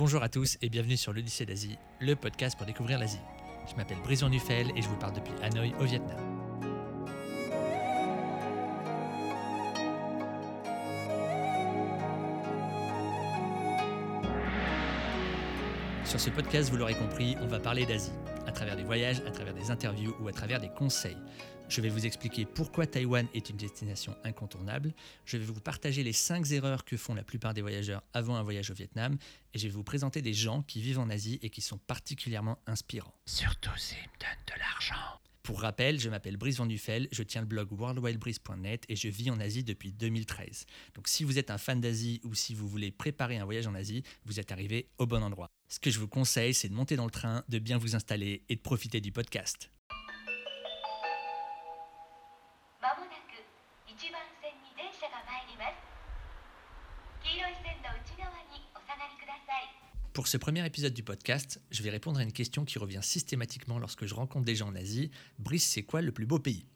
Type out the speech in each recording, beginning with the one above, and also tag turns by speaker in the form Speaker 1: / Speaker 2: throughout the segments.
Speaker 1: Bonjour à tous et bienvenue sur l'Odyssée d'Asie, le podcast pour découvrir l'Asie. Je m'appelle Brison Nuffel et je vous parle depuis Hanoï au Vietnam. Sur ce podcast, vous l'aurez compris, on va parler d'Asie, à travers des voyages, à travers des interviews ou à travers des conseils. Je vais vous expliquer pourquoi Taïwan est une destination incontournable. Je vais vous partager les 5 erreurs que font la plupart des voyageurs avant un voyage au Vietnam. Et je vais vous présenter des gens qui vivent en Asie et qui sont particulièrement inspirants. Surtout s'ils me donnent de l'argent. Pour rappel, je m'appelle Brice Van je tiens le blog worldwidebreeze.net et je vis en Asie depuis 2013. Donc si vous êtes un fan d'Asie ou si vous voulez préparer un voyage en Asie, vous êtes arrivé au bon endroit. Ce que je vous conseille, c'est de monter dans le train, de bien vous installer et de profiter du podcast. Pour ce premier épisode du podcast, je vais répondre à une question qui revient systématiquement lorsque je rencontre des gens en Asie. Brice, c'est quoi le plus beau pays?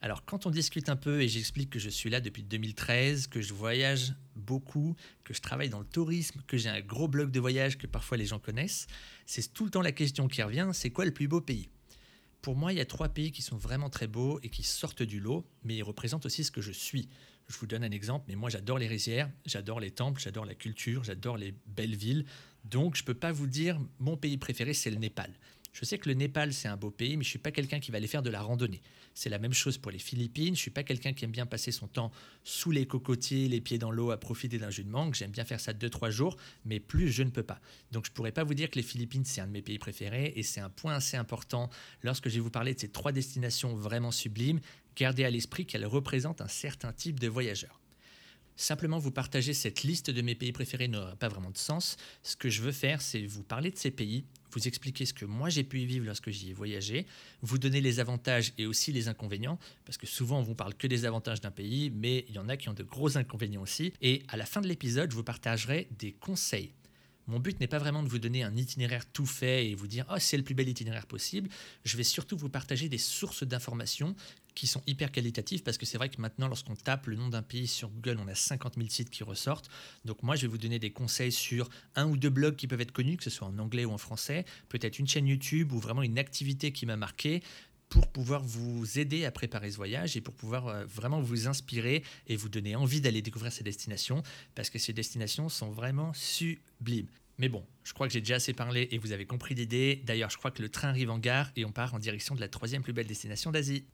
Speaker 1: Alors quand on discute un peu et j'explique que je suis là depuis 2013, que je voyage beaucoup, que je travaille dans le tourisme, que j'ai un gros blog de voyage que parfois les gens connaissent, c'est tout le temps la question qui revient, c'est quoi le plus beau pays? Pour moi, il y a trois pays qui sont vraiment très beaux et qui sortent du lot, mais ils représentent aussi ce que je suis. Je vous donne un exemple, mais moi j'adore les rizières, j'adore les temples, j'adore la culture, j'adore les belles villes. Donc je ne peux pas vous dire mon pays préféré c'est le Népal. Je sais que le Népal, c'est un beau pays, mais je suis pas quelqu'un qui va aller faire de la randonnée. C'est la même chose pour les Philippines. Je suis pas quelqu'un qui aime bien passer son temps sous les cocotiers, les pieds dans l'eau, à profiter d'un jus de mangue. J'aime bien faire ça deux, trois jours, mais plus, je ne peux pas. Donc, je ne pourrais pas vous dire que les Philippines, c'est un de mes pays préférés. Et c'est un point assez important lorsque je vais vous parler de ces trois destinations vraiment sublimes. Gardez à l'esprit qu'elles représentent un certain type de voyageurs. Simplement vous partager cette liste de mes pays préférés n'aura pas vraiment de sens. Ce que je veux faire, c'est vous parler de ces pays, vous expliquer ce que moi j'ai pu y vivre lorsque j'y ai voyagé, vous donner les avantages et aussi les inconvénients, parce que souvent on vous parle que des avantages d'un pays, mais il y en a qui ont de gros inconvénients aussi. Et à la fin de l'épisode, je vous partagerai des conseils mon but n'est pas vraiment de vous donner un itinéraire tout fait et vous dire oh, c'est le plus bel itinéraire possible. Je vais surtout vous partager des sources d'informations qui sont hyper qualitatives parce que c'est vrai que maintenant, lorsqu'on tape le nom d'un pays sur Google, on a 50 000 sites qui ressortent. Donc, moi, je vais vous donner des conseils sur un ou deux blogs qui peuvent être connus, que ce soit en anglais ou en français, peut-être une chaîne YouTube ou vraiment une activité qui m'a marqué pour pouvoir vous aider à préparer ce voyage et pour pouvoir euh, vraiment vous inspirer et vous donner envie d'aller découvrir ces destinations parce que ces destinations sont vraiment sublimes. Mais bon, je crois que j'ai déjà assez parlé et vous avez compris l'idée. D'ailleurs, je crois que le train arrive en gare et on part en direction de la troisième plus belle destination d'Asie.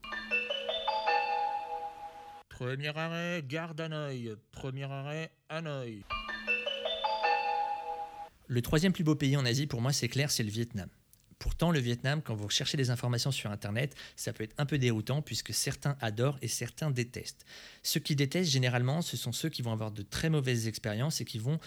Speaker 1: Premier arrêt, gare d'Hanoï. Premier arrêt, Hanoï. Le troisième plus beau pays en Asie, pour moi, c'est clair, c'est le Vietnam. Pourtant, le Vietnam, quand vous cherchez des informations sur Internet, ça peut être un peu déroutant puisque certains adorent et certains détestent. Ceux qui détestent, généralement, ce sont ceux qui vont avoir de très mauvaises expériences et qui vont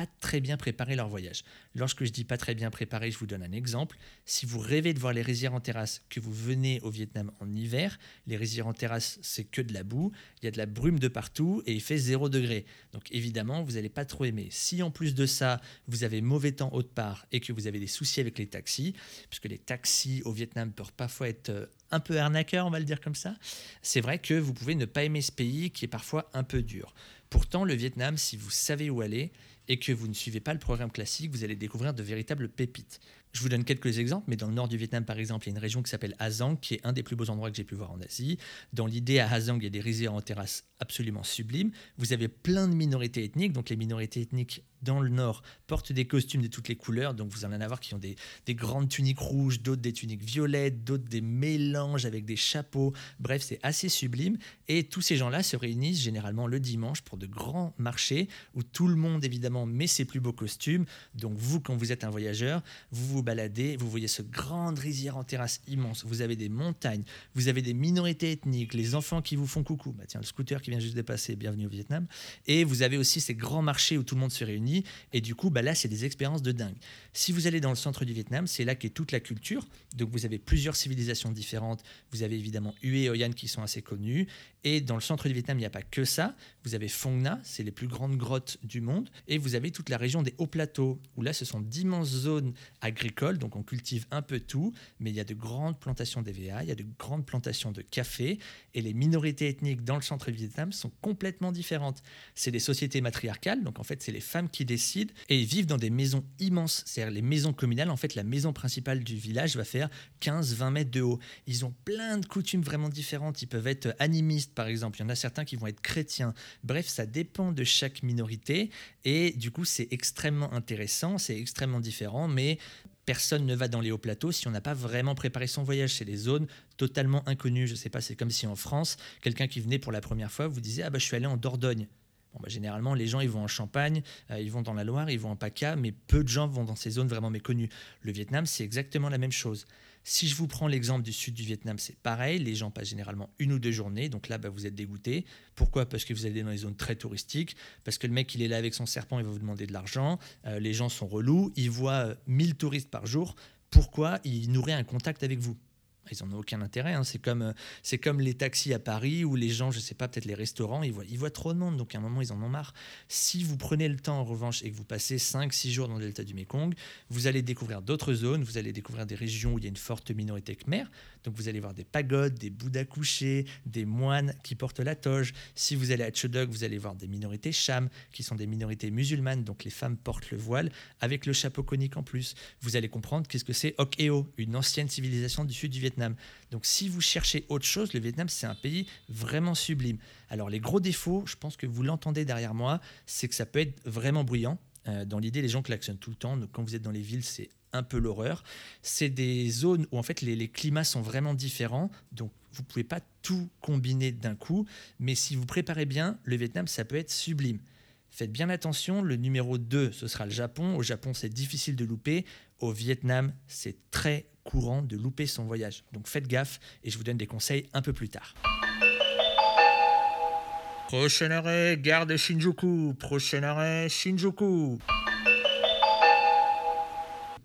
Speaker 1: pas très bien préparer leur voyage. Lorsque je dis pas très bien préparé, je vous donne un exemple. Si vous rêvez de voir les rizières en terrasse, que vous venez au Vietnam en hiver, les rizières en terrasse, c'est que de la boue, il y a de la brume de partout et il fait 0 degré. Donc évidemment, vous n'allez pas trop aimer. Si en plus de ça, vous avez mauvais temps autre part et que vous avez des soucis avec les taxis, puisque les taxis au Vietnam peuvent parfois être euh, un peu arnaqueurs, on va le dire comme ça, c'est vrai que vous pouvez ne pas aimer ce pays qui est parfois un peu dur. Pourtant, le Vietnam, si vous savez où aller, et que vous ne suivez pas le programme classique, vous allez découvrir de véritables pépites. Je vous donne quelques exemples, mais dans le nord du Vietnam, par exemple, il y a une région qui s'appelle Hazang, qui est un des plus beaux endroits que j'ai pu voir en Asie. Dans l'idée, à Hazang, il y a des rizières en terrasse absolument sublimes. Vous avez plein de minorités ethniques, donc les minorités ethniques dans le nord portent des costumes de toutes les couleurs, donc vous allez en avoir qui ont des, des grandes tuniques rouges, d'autres des tuniques violettes, d'autres des mélanges avec des chapeaux. Bref, c'est assez sublime. Et tous ces gens-là se réunissent généralement le dimanche pour de grands marchés où tout le monde, évidemment, met ses plus beaux costumes. Donc vous, quand vous êtes un voyageur, vous vous baladez, vous voyez ce grande rizière en terrasse immense, vous avez des montagnes, vous avez des minorités ethniques, les enfants qui vous font coucou, bah tiens, le scooter qui vient juste de passer, bienvenue au Vietnam, et vous avez aussi ces grands marchés où tout le monde se réunit, et du coup, bah là, c'est des expériences de dingue. Si vous allez dans le centre du Vietnam, c'est là qu'est toute la culture, donc vous avez plusieurs civilisations différentes, vous avez évidemment Hue et Hoi An qui sont assez connus, et dans le centre du Vietnam, il n'y a pas que ça, vous avez Phong Nha, c'est les plus grandes grottes du monde, et vous avez toute la région des hauts plateaux, où là, ce sont d'immenses zones agricoles donc on cultive un peu tout, mais il y a de grandes plantations d'EVA, il y a de grandes plantations de café, et les minorités ethniques dans le centre Vietnam sont complètement différentes. C'est des sociétés matriarcales, donc en fait c'est les femmes qui qui décide et vivent dans des maisons immenses. C'est-à-dire les maisons communales, en fait, la maison principale du village va faire 15-20 mètres de haut. Ils ont plein de coutumes vraiment différentes. Ils peuvent être animistes, par exemple. Il y en a certains qui vont être chrétiens. Bref, ça dépend de chaque minorité. Et du coup, c'est extrêmement intéressant, c'est extrêmement différent, mais personne ne va dans les hauts plateaux si on n'a pas vraiment préparé son voyage. C'est des zones totalement inconnues. Je ne sais pas, c'est comme si en France, quelqu'un qui venait pour la première fois vous disait Ah, bah, je suis allé en Dordogne. Bah, généralement, les gens ils vont en Champagne, euh, ils vont dans la Loire, ils vont en PACA, mais peu de gens vont dans ces zones vraiment méconnues. Le Vietnam, c'est exactement la même chose. Si je vous prends l'exemple du sud du Vietnam, c'est pareil. Les gens passent généralement une ou deux journées. Donc là, bah, vous êtes dégoûté. Pourquoi? Parce que vous allez dans les zones très touristiques. Parce que le mec, il est là avec son serpent, il va vous demander de l'argent. Euh, les gens sont relous. Ils voient 1000 touristes par jour. Pourquoi? Il nourrit un contact avec vous ils n'en ont aucun intérêt. Hein. C'est comme, euh, c'est comme les taxis à Paris où les gens, je ne sais pas, peut-être les restaurants, ils voient, ils voient trop de monde, donc à un moment, ils en ont marre. Si vous prenez le temps, en revanche, et que vous passez 5-6 jours dans le delta du Mekong, vous allez découvrir d'autres zones, vous allez découvrir des régions où il y a une forte minorité khmer. Donc vous allez voir des pagodes, des bouddhas couchés, des moines qui portent la toge. Si vous allez à Chodok, vous allez voir des minorités cham, qui sont des minorités musulmanes, donc les femmes portent le voile, avec le chapeau conique en plus. Vous allez comprendre qu'est-ce que c'est Ok Eo, une ancienne civilisation du sud du Vietnam. Donc si vous cherchez autre chose, le Vietnam, c'est un pays vraiment sublime. Alors les gros défauts, je pense que vous l'entendez derrière moi, c'est que ça peut être vraiment bruyant. Euh, dans l'idée, les gens klaxonnent tout le temps. Donc, quand vous êtes dans les villes, c'est un peu l'horreur. C'est des zones où en fait les, climats sont vraiment différents. Donc vous pouvez pas tout combiner d'un coup. Mais si vous préparez bien, le Vietnam, ça peut être sublime. Faites bien attention, le numéro 2, ce sera le Japon. Au Japon, c'est difficile de louper. Au Vietnam, c'est très courant de louper son voyage. Donc faites gaffe et je vous donne des conseils un peu plus tard. Prochain arrêt, gare de Shinjuku. Prochain arrêt, Shinjuku.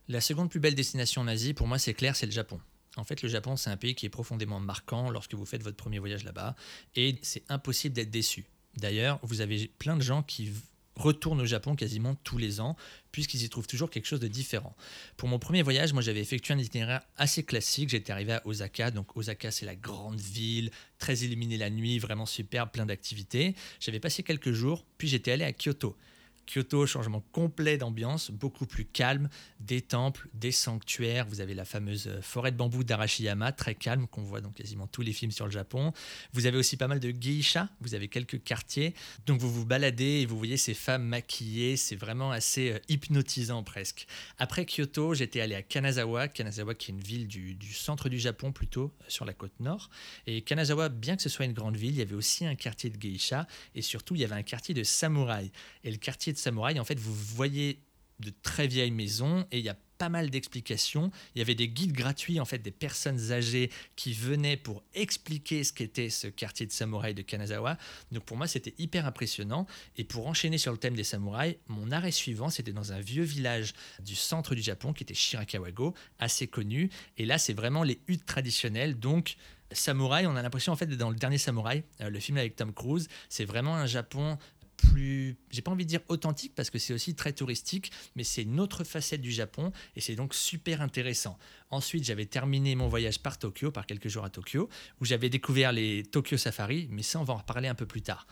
Speaker 1: La seconde plus belle destination en Asie, pour moi, c'est clair, c'est le Japon. En fait, le Japon, c'est un pays qui est profondément marquant lorsque vous faites votre premier voyage là-bas, et c'est impossible d'être déçu. D'ailleurs, vous avez plein de gens qui retournent au Japon quasiment tous les ans, puisqu'ils y trouvent toujours quelque chose de différent. Pour mon premier voyage, moi j'avais effectué un itinéraire assez classique. J'étais arrivé à Osaka, donc Osaka c'est la grande ville, très illuminée la nuit, vraiment superbe, plein d'activités. J'avais passé quelques jours, puis j'étais allé à Kyoto. Kyoto, changement complet d'ambiance, beaucoup plus calme, des temples, des sanctuaires. Vous avez la fameuse euh, forêt de bambou d'Arashiyama, très calme, qu'on voit dans quasiment tous les films sur le Japon. Vous avez aussi pas mal de geisha, vous avez quelques quartiers. Donc vous vous baladez et vous voyez ces femmes maquillées, c'est vraiment assez euh, hypnotisant presque. Après Kyoto, j'étais allé à Kanazawa, Kanazawa qui est une ville du, du centre du Japon plutôt, euh, sur la côte nord. Et Kanazawa, bien que ce soit une grande ville, il y avait aussi un quartier de geisha et surtout il y avait un quartier de samouraï. Et le quartier de samouraï, en fait, vous voyez de très vieilles maisons et il y a pas mal d'explications. Il y avait des guides gratuits, en fait, des personnes âgées qui venaient pour expliquer ce qu'était ce quartier de samouraï de Kanazawa. Donc pour moi, c'était hyper impressionnant. Et pour enchaîner sur le thème des samouraïs, mon arrêt suivant, c'était dans un vieux village du centre du Japon qui était Shirakawago, assez connu. Et là, c'est vraiment les huttes traditionnelles. Donc samouraï, on a l'impression en fait d'être dans le dernier samouraï, euh, le film avec Tom Cruise. C'est vraiment un Japon plus, j'ai pas envie de dire authentique parce que c'est aussi très touristique, mais c'est une autre facette du Japon et c'est donc super intéressant. Ensuite, j'avais terminé mon voyage par Tokyo, par quelques jours à Tokyo, où j'avais découvert les Tokyo Safari, mais ça, on va en reparler un peu plus tard.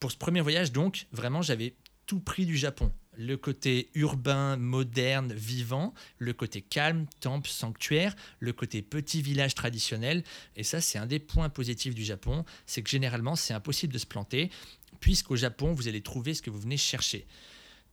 Speaker 1: Pour ce premier voyage, donc, vraiment, j'avais tout pris du Japon. Le côté urbain, moderne, vivant, le côté calme, temple, sanctuaire, le côté petit village traditionnel. Et ça, c'est un des points positifs du Japon, c'est que généralement, c'est impossible de se planter puisqu'au Japon, vous allez trouver ce que vous venez chercher.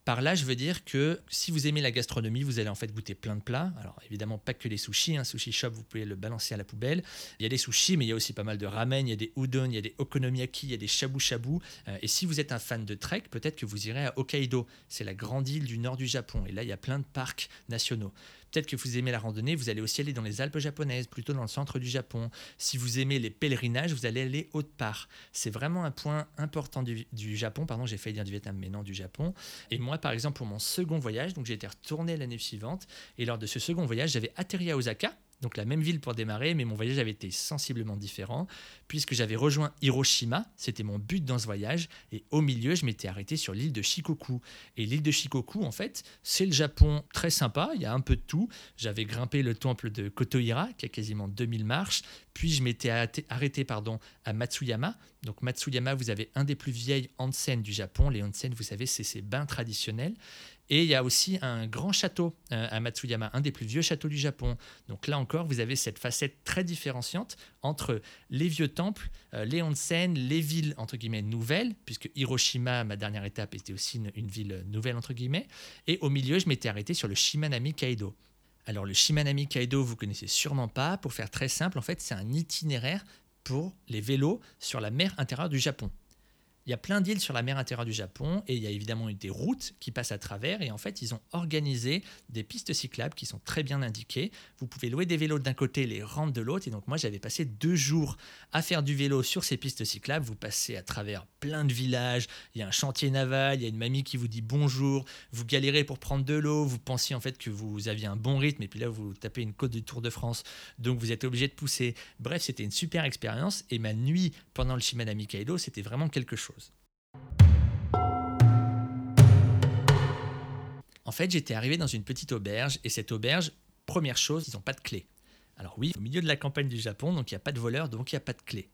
Speaker 1: Par là, je veux dire que si vous aimez la gastronomie, vous allez en fait goûter plein de plats. Alors évidemment, pas que les sushis. Un sushi shop, vous pouvez le balancer à la poubelle. Il y a des sushis, mais il y a aussi pas mal de ramen, il y a des udon, il y a des okonomiyaki, il y a des shabu shabu. Euh, et si vous êtes un fan de trek, peut-être que vous irez à Hokkaido. C'est la grande île du nord du Japon. Et là, il y a plein de parcs nationaux. Peut-être que vous aimez la randonnée, vous allez aussi aller dans les Alpes japonaises, plutôt dans le centre du Japon. Si vous aimez les pèlerinages, vous allez aller autre part. C'est vraiment un point important du, Japon. Pardon, j'ai failli dire du Vietnam, mais non du Japon. Et moi, par exemple, pour mon second voyage, donc j'ai été retourné l'année suivante. Et lors de ce second voyage, j'avais atterri à Osaka donc la même ville pour démarrer, mais mon voyage avait été sensiblement différent, puisque j'avais rejoint Hiroshima, c'était mon but dans ce voyage, et au milieu, je m'étais arrêté sur l'île de Shikoku. Et l'île de Shikoku, en fait, c'est le Japon très sympa, il y a un peu de tout. J'avais grimpé le temple de Kotohira, qui a quasiment 2000 marches, puis je m'étais arrêté pardon, à Matsuyama. Donc Matsuyama, vous avez un des plus vieilles onsen du Japon. Les onsen, vous savez, c'est ces bains traditionnels. Et il y a aussi un grand château euh, à Matsuyama, un des plus vieux châteaux du Japon. Donc là encore, vous avez cette facette très différenciante entre les vieux temples, euh, les onsen, les villes entre guillemets nouvelles, puisque Hiroshima, ma dernière étape, était aussi une, ville nouvelle entre guillemets. Et au milieu, je m'étais arrêté sur le Shimanami Kaido. Alors le Shimanami Kaido, vous connaissez sûrement pas. Pour faire très simple, en fait, c'est un itinéraire pour les vélos sur la mer intérieure du Japon. Il y a plein d'îles sur la mer intérieure du Japon et il y a évidemment des routes qui passent à travers et en fait ils ont organisé des pistes cyclables qui sont très bien indiquées. Vous pouvez louer des vélos d'un côté, les rendre de l'autre et donc moi j'avais passé deux jours à faire du vélo sur ces pistes cyclables. Vous passez à travers plein de villages, il y a un chantier naval, il y a une mamie qui vous dit bonjour, vous galérez pour prendre de l'eau, vous pensiez en fait que vous aviez un bon rythme et puis là vous tapez une côte du Tour de France donc vous êtes obligé de pousser. Bref c'était une super expérience et ma nuit pendant le Shimanami Kaido c'était vraiment quelque chose. En fait, j'étais arrivé dans une petite auberge et cette auberge, première chose, ils n'ont pas de clé. Alors oui, au milieu de la campagne du Japon, donc il n'y a pas de voleur, donc il n'y a pas de clé.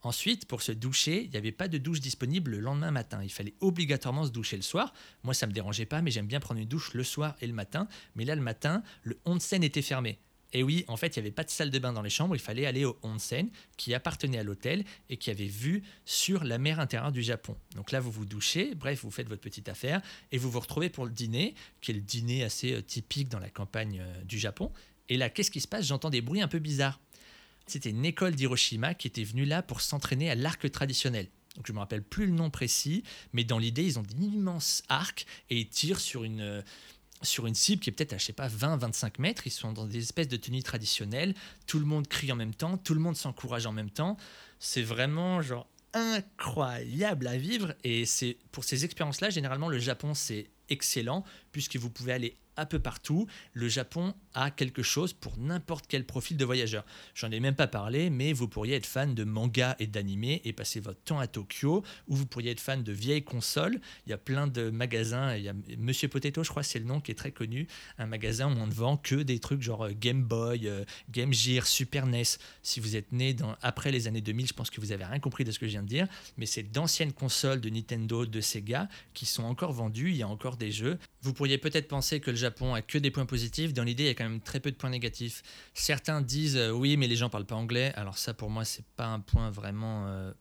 Speaker 1: Ensuite, pour se doucher, il n'y avait pas de douche disponible le lendemain matin. Il fallait obligatoirement se doucher le soir. Moi, ça ne me dérangeait pas, mais j'aime bien prendre une douche le soir et le matin. Mais là, le matin, le onsen était fermé. Et oui, en fait, il n'y avait pas de salle de bain dans les chambres, il fallait aller au onsen qui appartenait à l'hôtel et qui avait vue sur la mer intérieure du Japon. Donc là, vous vous douchez, bref, vous faites votre petite affaire et vous vous retrouvez pour le dîner, qui est le dîner assez euh, typique dans la campagne euh, du Japon. Et là, qu'est-ce qui se passe? J'entends des bruits un peu bizarres. C'était une école d'Hiroshima qui était venue là pour s'entraîner à l'arc traditionnel. Donc je ne me rappelle plus le nom précis, mais dans l'idée, ils ont d'immenses arcs et ils tirent sur une euh, sur une cible qui est peut-être à, je sais pas, 20-25 mètres. Ils sont dans des espèces de tenues traditionnelles. Tout le monde crie en même temps, tout le monde s'encourage en même temps. C'est vraiment genre incroyable à vivre. Et c'est pour ces expériences-là, généralement, le Japon, c'est excellent puisque vous pouvez aller un peu partout. Le Japon a quelque chose pour n'importe quel profil de voyageur. J'en ai même pas parlé, mais vous pourriez être fan de manga et d'anime et passer votre temps à Tokyo, ou vous pourriez être fan de vieilles consoles. Il y a plein de magasins. Il y a Monsieur Potato, je crois, c'est le nom qui est très connu, un magasin où on ne vend que des trucs genre euh, Game Boy, euh, Game Gear, Super NES. Si vous êtes né après les années 2000, je pense que vous avez rien compris de ce que je viens de dire, mais c'est d'anciennes consoles de Nintendo, de Sega qui sont encore vendues. Il y a encore des jeux. Vous pourriez peut-être penser que le Japon a que des points positifs. Dans l'idée, il y a quand même très peu de points négatifs. Certains disent euh, oui, mais les gens parlent pas anglais. Alors ça, pour moi, c'est pas un point vraiment euh,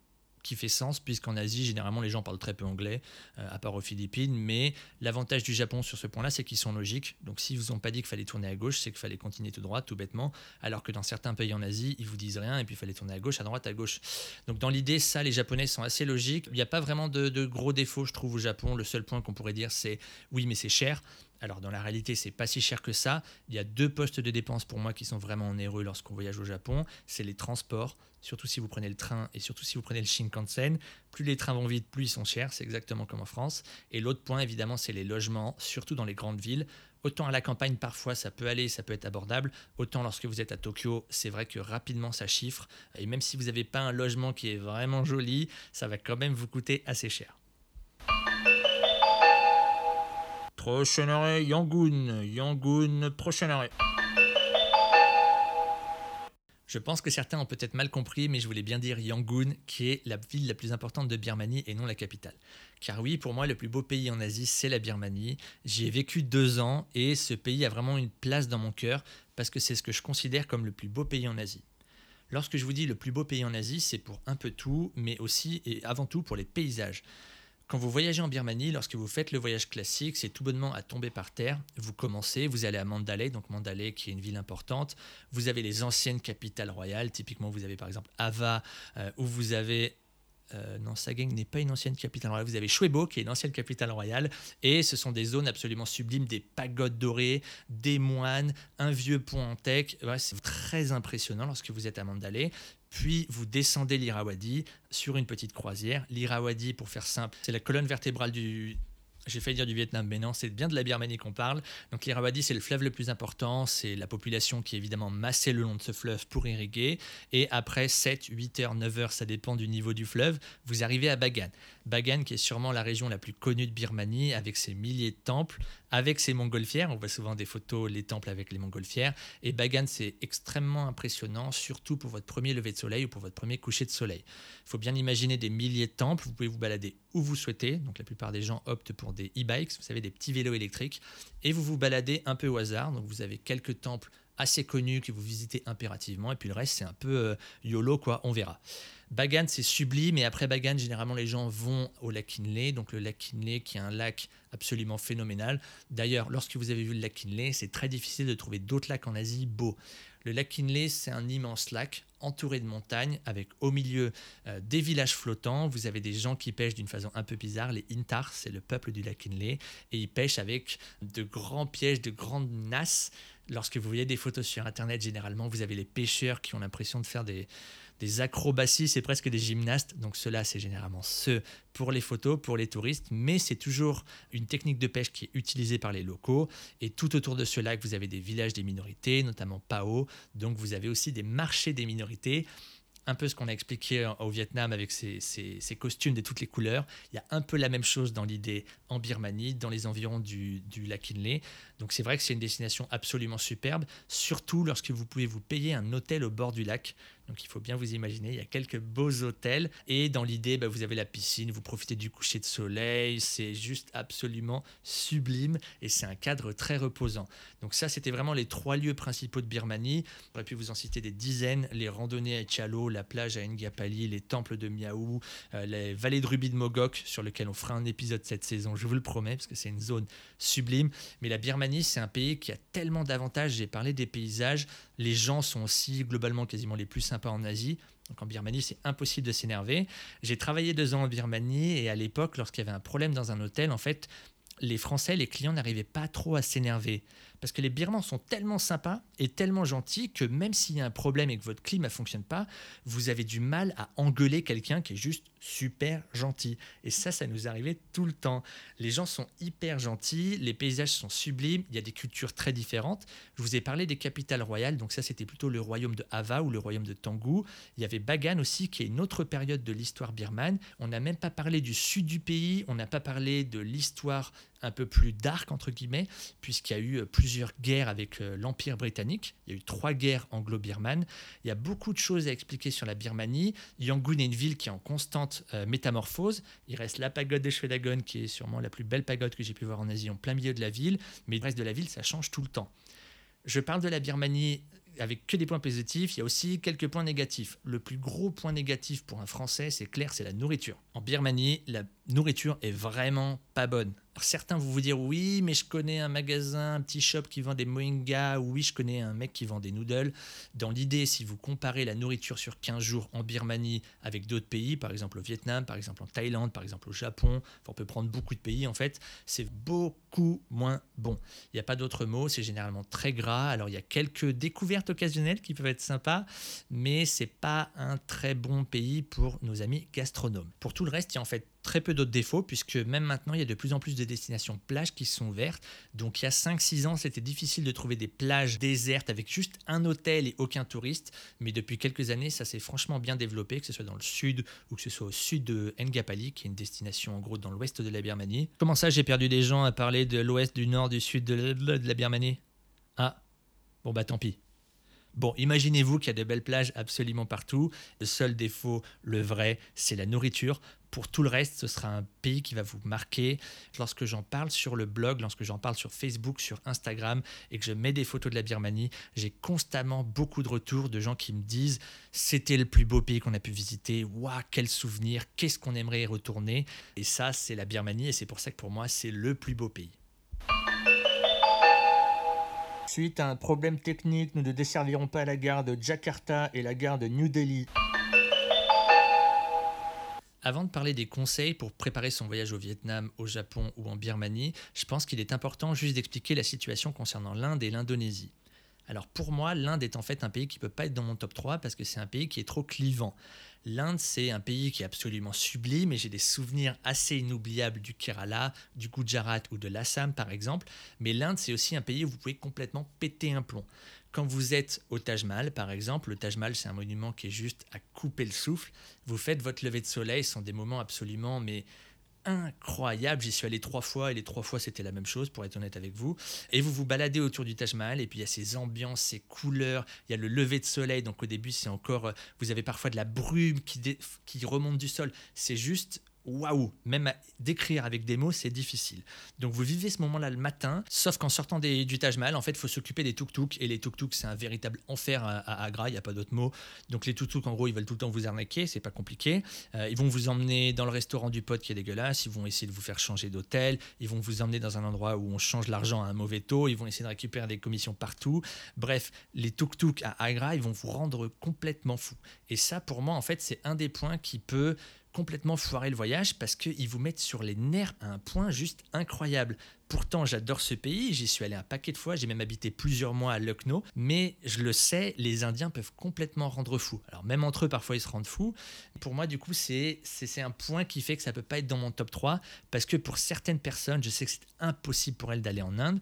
Speaker 1: qui fait sens, puisqu'en Asie, généralement, les gens parlent très peu anglais, euh, à part aux Philippines. Mais l'avantage du Japon sur ce point-là, c'est qu'ils sont logiques. Donc, s'ils vous ont pas dit qu'il fallait tourner à gauche, c'est qu'il fallait continuer tout droit, tout bêtement. Alors que dans certains pays en Asie, ils vous disent rien, et puis il fallait tourner à gauche, à droite, à gauche. Donc, dans l'idée, ça, les Japonais sont assez logiques. Il n'y a pas vraiment de, de gros défauts, je trouve, au Japon. Le seul point qu'on pourrait dire, c'est oui, mais c'est cher. Alors dans la réalité, c'est pas si cher que ça. Il y a deux postes de dépenses pour moi qui sont vraiment onéreux lorsqu'on voyage au Japon. C'est les transports, surtout si vous prenez le train et surtout si vous prenez le Shinkansen. Plus les trains vont vite, plus ils sont chers. C'est exactement comme en France. Et l'autre point, évidemment, c'est les logements, surtout dans les grandes villes. Autant à la campagne, parfois, ça peut aller, ça peut être abordable. Autant lorsque vous êtes à Tokyo, c'est vrai que rapidement, ça chiffre. Et même si vous n'avez pas un logement qui est vraiment joli, ça va quand même vous coûter assez cher. Prochain arrêt, Yangon. Yangon, prochain arrêt. Je pense que certains ont peut-être mal compris, mais je voulais bien dire Yangon, qui est la ville la plus importante de Birmanie et non la capitale. Car oui, pour moi, le plus beau pays en Asie, c'est la Birmanie. J'y ai vécu deux ans et ce pays a vraiment une place dans mon cœur parce que c'est ce que je considère comme le plus beau pays en Asie. Lorsque je vous dis le plus beau pays en Asie, c'est pour un peu tout, mais aussi et avant tout pour les paysages. Quand vous voyagez en Birmanie, lorsque vous faites le voyage classique, c'est tout bonnement à tomber par terre. Vous commencez, vous allez à Mandalay, donc Mandalay qui est une ville importante. Vous avez les anciennes capitales royales, typiquement vous avez par exemple Ava, euh, où vous avez euh, non, Sageng n'est pas une ancienne capitale royale. Vous avez Chouebo, qui est une ancienne capitale royale. Et ce sont des zones absolument sublimes, des pagodes dorées, des moines, un vieux pont en teck. c'est très impressionnant lorsque vous êtes à Mandalay. Puis vous descendez l'Irrawaddy sur une petite croisière. L'Irrawaddy, pour faire simple, c'est la colonne vertébrale du, j'ai failli dire du Vietnam, mais non, c'est bien de la Birmanie qu'on parle. Donc l'Irrawaddy, c'est le fleuve le plus important, c'est la population qui est évidemment massée le long de ce fleuve pour irriguer. Et après 7, 8 heures, 9 heures, ça dépend du niveau du fleuve, vous arrivez à Bagan. Bagan, qui est sûrement la région la plus connue de Birmanie, avec ses milliers de temples, avec ses montgolfières. On voit souvent des photos, les temples avec les montgolfières. Et Bagan, c'est extrêmement impressionnant, surtout pour votre premier lever de soleil ou pour votre premier coucher de soleil. Il faut bien imaginer des milliers de temples. Vous pouvez vous balader où vous souhaitez. Donc la plupart des gens optent pour des e-bikes, vous savez, des petits vélos électriques. Et vous vous baladez un peu au hasard. Donc vous avez quelques temples assez connus que vous visitez impérativement. Et puis le reste, c'est un peu euh, YOLO, quoi, on verra. Bagan, c'est sublime. Et après Bagan, généralement, les gens vont au lac Kinley. Donc le lac Kinley, qui est un lac absolument phénoménal. D'ailleurs, lorsque vous avez vu le lac Kinley, c'est très difficile de trouver d'autres lacs en Asie beaux. Le lac Kinley, c'est un immense lac entouré de montagnes avec au milieu euh, des villages flottants. Vous avez des gens qui pêchent d'une façon un peu bizarre. Les Intars, c'est le peuple du lac Kinley. Et ils pêchent avec de grands pièges, de grandes nasses. Lorsque vous voyez des photos sur Internet, généralement, vous avez les pêcheurs qui ont l'impression de faire des, des acrobaties, c'est presque des gymnastes. Donc cela, c'est généralement ceux pour les photos, pour les touristes, mais c'est toujours une technique de pêche qui est utilisée par les locaux. Et tout autour de ce lac, vous avez des villages des minorités, notamment Pao. Donc vous avez aussi des marchés des minorités un peu ce qu'on a expliqué au Vietnam avec ces, costumes de toutes les couleurs. Il y a un peu la même chose dans l'idée en Birmanie, dans les environs du, du lac Inle. Donc c'est vrai que c'est une destination absolument superbe, surtout lorsque vous pouvez vous payer un hôtel au bord du lac. Donc il faut bien vous imaginer, il y a quelques beaux hôtels et dans l'idée, bah, vous avez la piscine, vous profitez du coucher de soleil, c'est juste absolument sublime et c'est un cadre très reposant. Donc ça, c'était vraiment les trois lieux principaux de Birmanie. J'aurais pu vous en citer des dizaines, les randonnées à Chalo, la plage à Ngapali, les temples de Miaou, euh, les vallées de rubis de Mogok, sur lesquelles on fera un épisode cette saison, je vous le promets, parce que c'est une zone sublime. Mais la Birmanie, c'est un pays qui a tellement d'avantages, j'ai parlé des paysages, les gens sont aussi globalement quasiment les plus sympas en Asie. Donc en Birmanie, c'est impossible de s'énerver. J'ai travaillé deux ans en Birmanie et à l'époque, lorsqu'il y avait un problème dans un hôtel, en fait, les Français, les clients n'arrivaient pas trop à s'énerver. Parce que les Birmans sont tellement sympas et tellement gentils que même s'il y a un problème et que votre clim ne fonctionne pas, vous avez du mal à engueuler quelqu'un qui est juste super gentil. Et ça, ça nous arrivait tout le temps. Les gens sont hyper gentils, les paysages sont sublimes, il y a des cultures très différentes. Je vous ai parlé des capitales royales, donc ça c'était plutôt le royaume de Hava ou le royaume de Tangu. Il y avait Bagan aussi, qui est une autre période de l'histoire birmane. On n'a même pas parlé du sud du pays, on n'a pas parlé de l'histoire un peu plus dark, entre guillemets, puisqu'il y a eu plusieurs guerres avec euh, l'Empire britannique. Il y a eu trois guerres anglo-birmanes. Il y a beaucoup de choses à expliquer sur la Birmanie. Yangon est une ville qui est en constante euh, métamorphose. Il reste la pagode de Shwedagon, qui est sûrement la plus belle pagode que j'ai pu voir en Asie, en plein milieu de la ville, mais le reste de la ville, ça change tout le temps. Je parle de la Birmanie avec que des points positifs, il y a aussi quelques points négatifs. Le plus gros point négatif pour un Français, c'est clair, c'est la nourriture. En Birmanie, la nourriture est vraiment pas bonne certains vont vous dire oui, mais je connais un magasin, un petit shop qui vend des moinga, oui, je connais un mec qui vend des noodles. Dans l'idée, si vous comparez la nourriture sur 15 jours en Birmanie avec d'autres pays, par exemple au Vietnam, par exemple en Thaïlande, par exemple au Japon, on peut prendre beaucoup de pays en fait, c'est beaucoup moins bon. Il n'y a pas d'autre mot, c'est généralement très gras. Alors il y a quelques découvertes occasionnelles qui peuvent être sympas, mais c'est pas un très bon pays pour nos amis gastronomes. Pour tout le reste, il y a en fait très peu d'autres défauts, puisque même maintenant, il y a de plus en plus de destinations plages qui sont ouvertes. Donc il y a 5-6 ans, c'était difficile de trouver des plages désertes avec juste un hôtel et aucun touriste. Mais depuis quelques années, ça s'est franchement bien développé, que ce soit dans le sud ou que ce soit au sud de Ngapali, qui est une destination en gros dans l'ouest de la Birmanie. Comment ça, j'ai perdu des gens à parler de l'ouest, du nord, du sud de la Birmanie? Ah, bon bah tant pis. Bon, imaginez-vous qu'il y a de belles plages absolument partout. Le seul défaut, le vrai, c'est la nourriture. Pour tout le reste, ce sera un pays qui va vous marquer. Lorsque j'en parle sur le blog, lorsque j'en parle sur Facebook, sur Instagram et que je mets des photos de la Birmanie, j'ai constamment beaucoup de retours de gens qui me disent c'était le plus beau pays qu'on a pu visiter. Waouh, quel souvenir, qu'est-ce qu'on aimerait y retourner. Et ça, c'est la Birmanie et c'est pour ça que pour moi, c'est le plus beau pays. Suite à un problème technique, nous ne desservirons pas la gare de Jakarta et la gare de New Delhi. Avant de parler des conseils pour préparer son voyage au Vietnam, au Japon ou en Birmanie, je pense qu'il est important juste d'expliquer la situation concernant l'Inde et l'Indonésie. Alors pour moi, l'Inde est en fait un pays qui ne peut pas être dans mon top 3 parce que c'est un pays qui est trop clivant. L'Inde, c'est un pays qui est absolument sublime et j'ai des souvenirs assez inoubliables du Kerala, du Gujarat ou de l'Assam par exemple. Mais l'Inde, c'est aussi un pays où vous pouvez complètement péter un plomb. Quand vous êtes au Taj Mahal, par exemple, le Taj Mahal, c'est un monument qui est juste à couper le souffle. Vous faites votre lever de soleil, ce sont des moments absolument mais incroyable. J'y suis allé trois fois et les trois fois c'était la même chose pour être honnête avec vous. Et vous vous baladez autour du Taj Mahal et puis il y a ces ambiances, ces couleurs, il y a le lever de soleil. Donc au début c'est encore, euh, vous avez parfois de la brume qui, qui remonte du sol. C'est juste waouh, même décrire avec des mots, c'est difficile. Donc vous vivez ce moment-là le matin, sauf qu'en sortant des, du Taj Mahal, en fait, il faut s'occuper des tuk-tuk. Et les tuk-tuk, c'est un véritable enfer à, Agra, il n'y a pas d'autre mot. Donc les tuk-tuk, en gros, ils veulent tout le temps vous arnaquer, c'est pas compliqué. Euh, ils vont vous emmener dans le restaurant du pote qui est dégueulasse, ils vont essayer de vous faire changer d'hôtel, ils vont vous emmener dans un endroit où on change l'argent à un mauvais taux, ils vont essayer de récupérer des commissions partout. Bref, les tuk-tuk à Agra, ils vont vous rendre complètement fou. Et ça, pour moi, en fait, c'est un des points qui peut complètement foirer le voyage parce qu'ils vous mettent sur les nerfs à un point juste incroyable. Pourtant, j'adore ce pays, j'y suis allé un paquet de fois, j'ai même habité plusieurs mois à Lucknow, mais je le sais, les Indiens peuvent complètement rendre fou. Alors même entre eux, parfois, ils se rendent fous. Pour moi, du coup, c'est un point qui fait que ça peut pas être dans mon top 3, parce que pour certaines personnes, je sais que c'est impossible pour elles d'aller en Inde.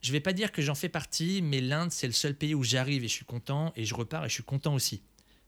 Speaker 1: Je vais pas dire que j'en fais partie, mais l'Inde, c'est le seul pays où j'arrive et je suis content, et je repars et je suis content aussi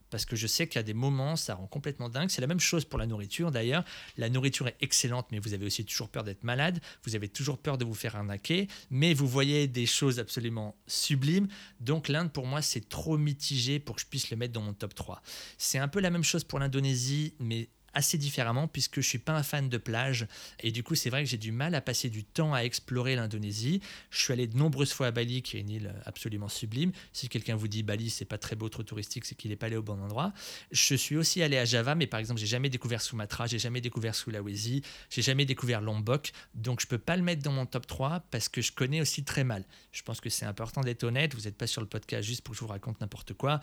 Speaker 1: parce que je sais qu'il y a des moments, ça rend complètement dingue. C'est la même chose pour la nourriture d'ailleurs. La nourriture est excellente, mais vous avez aussi toujours peur d'être malade, vous avez toujours peur de vous faire arnaquer, mais vous voyez des choses absolument sublimes. Donc l'Inde, pour moi, c'est trop mitigé pour que je puisse le mettre dans mon top 3. C'est un peu la même chose pour l'Indonésie, mais assez différemment puisque je suis pas un fan de plage et du coup c'est vrai que j'ai du mal à passer du temps à explorer l'Indonésie. Je suis allé de nombreuses fois à Bali qui est une île absolument sublime. Si quelqu'un vous dit Bali c'est pas très beau, trop touristique, c'est qu'il n'est pas allé au bon endroit. Je suis aussi allé à Java mais par exemple j'ai jamais découvert Sumatra, j'ai jamais découvert Sulawesi, j'ai jamais découvert Lombok donc je peux pas le mettre dans mon top 3 parce que je connais aussi très mal. Je pense que c'est important d'être honnête, vous n'êtes pas sur le podcast juste pour que je vous raconte n'importe quoi.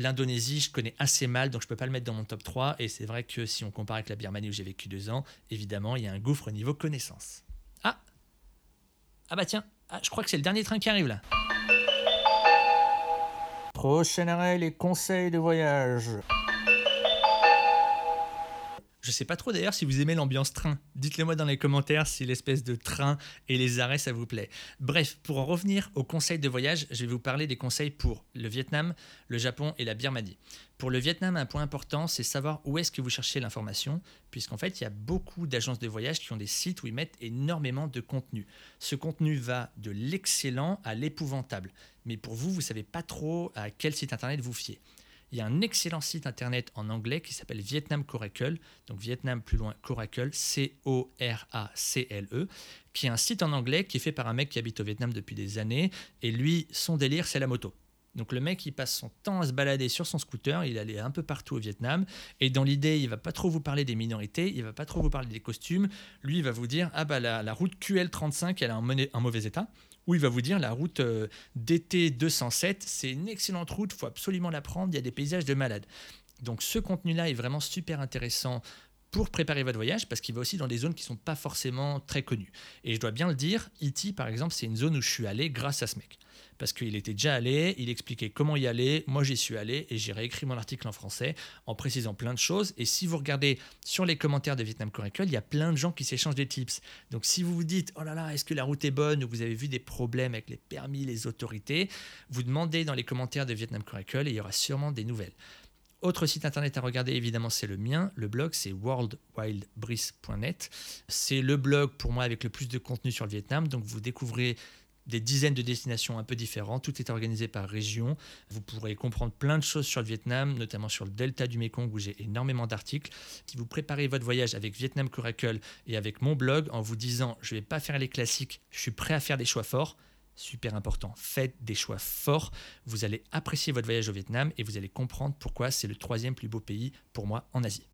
Speaker 1: L'Indonésie, je connais assez mal, donc je ne peux pas le mettre dans mon top 3. Et c'est vrai que si on compare avec la Birmanie où j'ai vécu deux ans, évidemment, il y a un gouffre au niveau connaissance. Ah Ah bah tiens, ah, je crois que c'est le dernier train qui arrive là. Prochain arrêt, les conseils de voyage. Je sais pas trop d'ailleurs si vous aimez l'ambiance train. Dites-le moi dans les commentaires si l'espèce de train et les arrêts ça vous plaît. Bref, pour en revenir aux conseils de voyage, je vais vous parler des conseils pour le Vietnam, le Japon et la Birmanie. Pour le Vietnam, un point important, c'est savoir où est-ce que vous cherchez l'information, puisqu'en fait, il y a beaucoup d'agences de voyage qui ont des sites où ils mettent énormément de contenu. Ce contenu va de l'excellent à l'épouvantable. Mais pour vous, vous savez pas trop à quel site internet vous fier il y a un excellent site internet en anglais qui s'appelle Vietnam Coracle, donc Vietnam plus loin Coracle, C-O-R-A-C-L-E, qui est un site en anglais qui est fait par un mec qui habite au Vietnam depuis des années, et lui, son délire, c'est la moto. Donc le mec, il passe son temps à se balader sur son scooter, il allait un peu partout au Vietnam, et dans l'idée, il va pas trop vous parler des minorités, il va pas trop vous parler des costumes, lui, il va vous dire, ah bah la, route QL35, elle est en mauvais état, où il va vous dire la route euh, DT 207, c'est une excellente route, faut absolument la prendre, il y a des paysages de malades. Donc ce contenu-là est vraiment super intéressant pour préparer votre voyage parce qu'il va aussi dans des zones qui ne sont pas forcément très connues. Et je dois bien le dire, Iti par exemple, c'est une zone où je suis allé grâce à ce mec parce qu'il était déjà allé, il expliquait comment y aller, moi j'y suis allé et j'ai réécrit mon article en français en précisant plein de choses. Et si vous regardez sur les commentaires de Vietnam Coracle, il y a plein de gens qui s'échangent des tips. Donc si vous vous dites, oh là là, est-ce que la route est bonne ou vous avez vu des problèmes avec les permis, les autorités, vous demandez dans les commentaires de Vietnam Coracle et il y aura sûrement des nouvelles. Autre site internet à regarder, évidemment, c'est le mien. Le blog, c'est worldwildbreeze.net. C'est le blog pour moi avec le plus de contenu sur le Vietnam. Donc, vous découvrez des dizaines de destinations un peu différentes. Tout est organisé par région. Vous pourrez comprendre plein de choses sur le Vietnam, notamment sur le delta du Mekong où j'ai énormément d'articles. Si vous préparez votre voyage avec Vietnam Coracle et avec mon blog en vous disant je ne vais pas faire les classiques, je suis prêt à faire des choix forts, super important, faites des choix forts. Vous allez apprécier votre voyage au Vietnam et vous allez comprendre pourquoi c'est le troisième plus beau pays pour moi en Asie.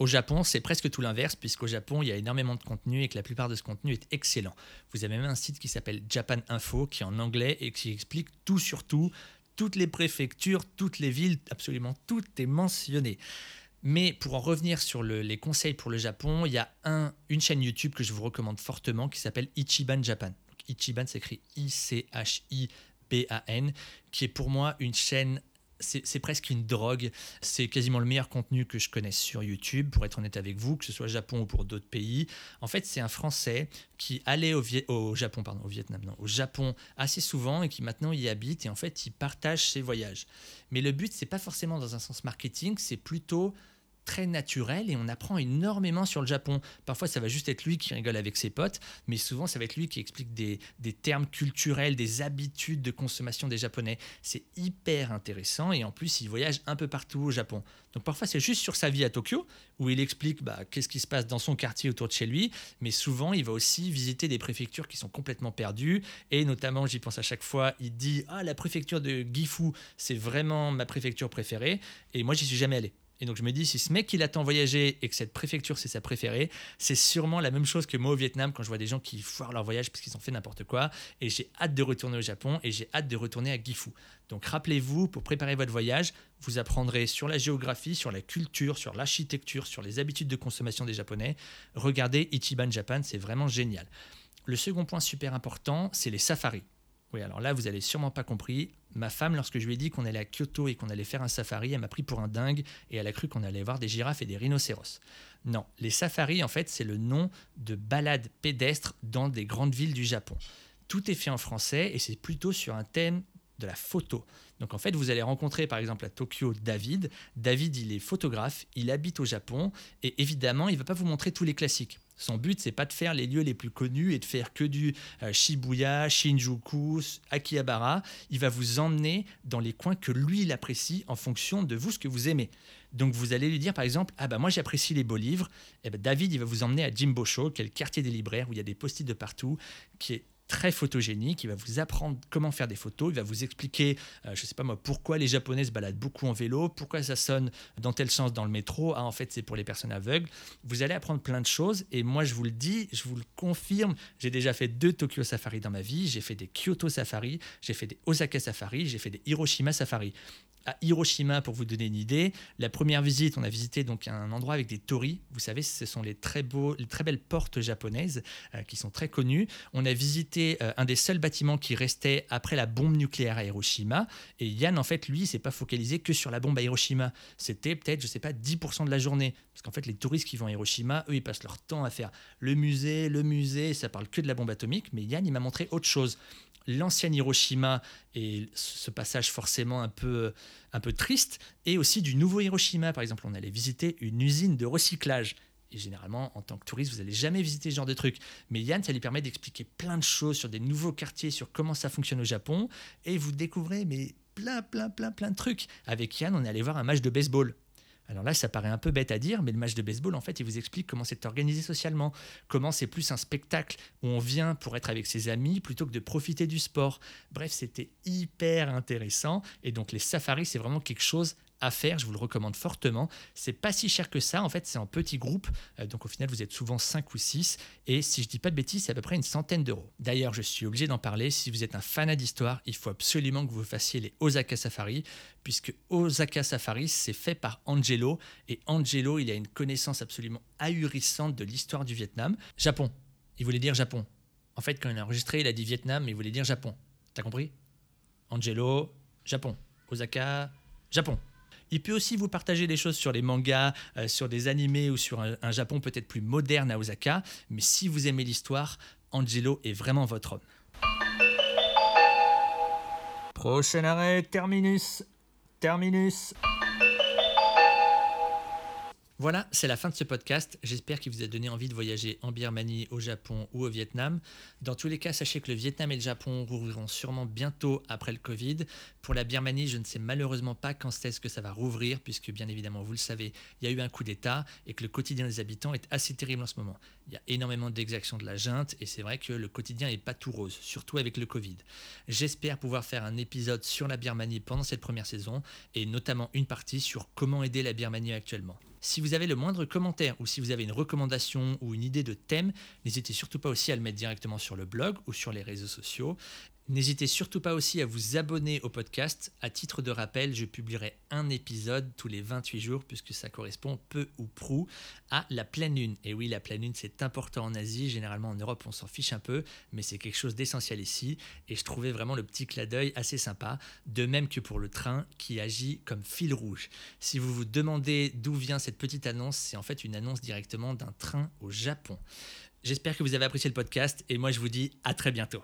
Speaker 1: Au Japon, c'est presque tout l'inverse, puisqu'au Japon, il y a énormément de contenu et que la plupart de ce contenu est excellent. Vous avez même un site qui s'appelle Japan Info, qui est en anglais et qui explique tout sur tout, toutes les préfectures, toutes les villes, absolument tout est mentionné. Mais pour en revenir sur les conseils pour le Japon, il y a un, une chaîne YouTube que je vous recommande fortement qui s'appelle Ichiban Japan. Ichiban s'écrit I-C-H-I-B-A-N, qui est pour moi une chaîne c'est presque une drogue. C'est quasiment le meilleur contenu que je connaisse sur YouTube, pour être honnête avec vous, que ce soit Japon ou pour d'autres pays. En fait, c'est un Français qui allait au, au, Japon, pardon, au Vietnam, non, au Japon assez souvent et qui maintenant y habite. Et en fait, il partage ses voyages. Mais le but, c'est pas forcément dans un sens marketing, c'est plutôt très naturel et on apprend énormément sur le Japon. Parfois, ça va juste être lui qui rigole avec ses potes, mais souvent, ça va être lui qui explique des, termes culturels, des habitudes de consommation des Japonais. C'est hyper intéressant et en plus, il voyage un peu partout au Japon. Donc parfois, c'est juste sur sa vie à Tokyo, où il explique bah, qu'est-ce qui se passe dans son quartier autour de chez lui, mais souvent, il va aussi visiter des préfectures qui sont complètement perdues, et notamment, j'y pense à chaque fois, il dit, ah, la préfecture de Gifu, c'est vraiment ma préfecture préférée, et moi, j'y suis jamais allé. Et donc je me dis, si ce mec il attend voyager et que cette préfecture c'est sa préférée, c'est sûrement la même chose que moi au Vietnam quand je vois des gens qui foirent leur voyage parce qu'ils ont fait n'importe quoi. Et j'ai hâte de retourner au Japon et j'ai hâte de retourner à Gifu. Donc rappelez-vous, pour préparer votre voyage, vous apprendrez sur la géographie, sur la culture, sur l'architecture, sur les habitudes de consommation des Japonais. Regardez Ichiban Japan, c'est vraiment génial. Le second point super important, c'est les safaris. Oui, alors là, vous n'avez sûrement pas compris. Ma femme, lorsque je lui ai dit qu'on allait à Kyoto et qu'on allait faire un safari, elle m'a pris pour un dingue et elle a cru qu'on allait voir des girafes et des rhinocéros. Non, les safaris, en fait, c'est le nom de balades pédestres dans des grandes villes du Japon. Tout est fait en français et c'est plutôt sur un thème de la photo. Donc en fait, vous allez rencontrer par exemple à Tokyo David. David, il est photographe, il habite au Japon et évidemment, il ne va pas vous montrer tous les classiques. Son but, c'est pas de faire les lieux les plus connus et de faire que du euh, Shibuya, Shinjuku, Akihabara. Il va vous emmener dans les coins que lui, il apprécie en fonction de vous, ce que vous aimez. Donc vous allez lui dire par exemple, ah bah moi j'apprécie les beaux livres. Et eh ben David, il va vous emmener à Jimbosho, qui est le quartier des libraires où il y a des post-it de partout, qui est très photogénique. Il va vous apprendre comment faire des photos. Il va vous expliquer, euh, je ne sais pas moi, pourquoi les Japonais se baladent beaucoup en vélo, pourquoi ça sonne dans tel sens dans le métro. Ah, en fait, c'est pour les personnes aveugles. Vous allez apprendre plein de choses. Et moi, je vous le dis, je vous le confirme. J'ai déjà fait deux Tokyo Safari dans ma vie. J'ai fait des Kyoto Safari, j'ai fait des Osaka Safari, j'ai fait des Hiroshima Safari à Hiroshima, pour vous donner une idée, la première visite, on a visité donc un endroit avec des torii. Vous savez, ce sont les très, beaux, les très belles portes japonaises euh, qui sont très connues. On a visité euh, un des seuls bâtiments qui restait après la bombe nucléaire à Hiroshima. Et Yann, en fait, lui, s'est pas focalisé que sur la bombe à Hiroshima. C'était peut-être, je sais pas, 10% de la journée. Parce qu'en fait, les touristes qui vont à Hiroshima, eux, ils passent leur temps à faire le musée, le musée, ça parle que de la bombe atomique. Mais Yann, il m'a montré autre chose l'ancien Hiroshima et ce passage forcément un peu, un peu triste, et aussi du nouveau Hiroshima. Par exemple, on allait visiter une usine de recyclage. Et généralement, en tant que touriste, vous n'allez jamais visiter ce genre de truc. Mais Yann, ça lui permet d'expliquer plein de choses sur des nouveaux quartiers, sur comment ça fonctionne au Japon. Et vous découvrez mais plein, plein, plein, plein de trucs. Avec Yann, on est allé voir un match de baseball. Alors là, ça paraît un peu bête à dire, mais le match de baseball, en fait, il vous explique comment c'est organisé socialement, comment c'est plus un spectacle où on vient pour être avec ses amis plutôt que de profiter du sport. Bref, c'était hyper intéressant. Et donc les safaris, c'est vraiment quelque chose à faire, je vous le recommande fortement. C'est pas si cher que ça, en fait, c'est en petit groupe, euh, donc au final, vous êtes souvent 5 ou 6, et si je dis pas de bêtises, c'est à peu près une centaine d'euros. D'ailleurs, je suis obligé d'en parler, si vous êtes un fanat d'histoire, il faut absolument que vous fassiez les Osaka Safari, puisque Osaka Safari, c'est fait par Angelo, et Angelo, il a une connaissance absolument ahurissante de l'histoire du Vietnam. Japon, il voulait dire Japon. En fait, quand il a enregistré, il a dit Vietnam, mais il voulait dire Japon. T'as compris? Angelo, Japon. Osaka, Japon. Il peut aussi vous partager des choses sur les mangas, euh, sur des animés ou sur un, Japon peut-être plus moderne à Osaka. Mais si vous aimez l'histoire, Angelo est vraiment votre homme. Prochain arrêt, terminus. Terminus. Voilà, c'est la fin de ce podcast. J'espère qu'il vous a donné envie de voyager en Birmanie, au Japon ou au Vietnam. Dans tous les cas, sachez que le Vietnam et le Japon rouvriront sûrement bientôt après le Covid. Pour la Birmanie, je ne sais malheureusement pas quand est-ce que ça va rouvrir, puisque bien évidemment, vous le savez, il y a eu un coup d'État et que le quotidien des habitants est assez terrible en ce moment. Il y a énormément d'exactions de la junte et c'est vrai que le quotidien n'est pas tout rose, surtout avec le Covid. J'espère pouvoir faire un épisode sur la Birmanie pendant cette première saison et notamment une partie sur comment aider la Birmanie actuellement. Si vous avez le moindre commentaire ou si vous avez une recommandation ou une idée de thème, n'hésitez surtout pas aussi à le mettre directement sur le blog ou sur les réseaux sociaux. N'hésitez surtout pas aussi à vous abonner au podcast. À titre de rappel, je publierai un épisode tous les 28 jours puisque ça correspond peu ou prou à la pleine lune. Et oui, la pleine lune, c'est important en Asie. Généralement en Europe, on s'en fiche un peu, mais c'est quelque chose d'essentiel ici. Et je trouvais vraiment le petit clin d'œil assez sympa. De même que pour le train qui agit comme fil rouge. Si vous vous demandez d'où vient cette petite annonce, c'est en fait une annonce directement d'un train au Japon. J'espère que vous avez apprécié le podcast et moi je vous dis à très bientôt.